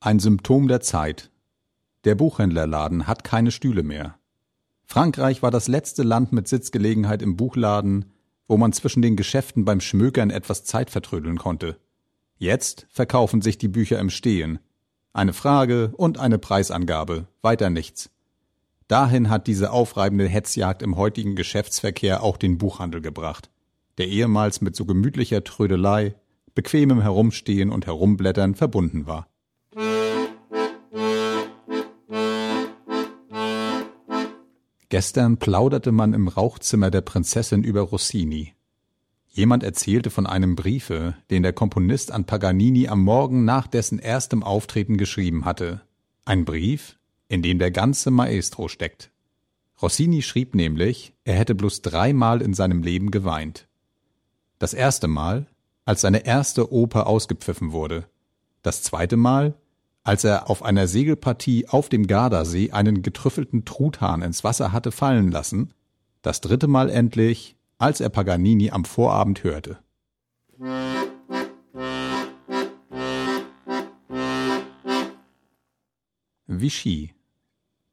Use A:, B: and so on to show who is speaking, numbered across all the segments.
A: Ein Symptom der Zeit. Der Buchhändlerladen hat keine Stühle mehr. Frankreich war das letzte Land mit Sitzgelegenheit im Buchladen, wo man zwischen den Geschäften beim Schmökern etwas Zeit vertrödeln konnte. Jetzt verkaufen sich die Bücher im Stehen. Eine Frage und eine Preisangabe, weiter nichts. Dahin hat diese aufreibende Hetzjagd im heutigen Geschäftsverkehr auch den Buchhandel gebracht, der ehemals mit so gemütlicher Trödelei, bequemem Herumstehen und Herumblättern verbunden war. Gestern plauderte man im Rauchzimmer der Prinzessin über Rossini. Jemand erzählte von einem Briefe, den der Komponist an Paganini am Morgen nach dessen erstem Auftreten geschrieben hatte. Ein Brief, in dem der ganze Maestro steckt. Rossini schrieb nämlich, er hätte bloß dreimal in seinem Leben geweint. Das erste Mal, als seine erste Oper ausgepfiffen wurde. Das zweite Mal, als er auf einer Segelpartie auf dem Gardasee einen getrüffelten Truthahn ins Wasser hatte fallen lassen, das dritte Mal endlich, als er Paganini am Vorabend hörte. Vichy.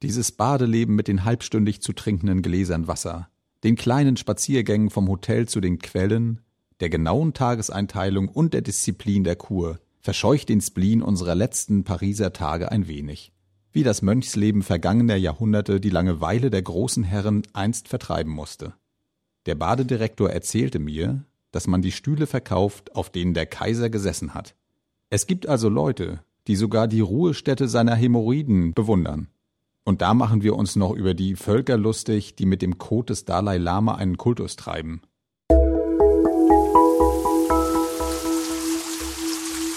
A: Dieses Badeleben mit den halbstündig zu trinkenden Gläsern Wasser, den kleinen Spaziergängen vom Hotel zu den Quellen, der genauen Tageseinteilung und der Disziplin der Kur, verscheucht den Spleen unserer letzten Pariser Tage ein wenig, wie das Mönchsleben vergangener Jahrhunderte die Langeweile der großen Herren einst vertreiben musste. Der Badedirektor erzählte mir, dass man die Stühle verkauft, auf denen der Kaiser gesessen hat. Es gibt also Leute, die sogar die Ruhestätte seiner Hämorrhoiden bewundern. Und da machen wir uns noch über die Völker lustig, die mit dem Kot des Dalai Lama einen Kultus treiben.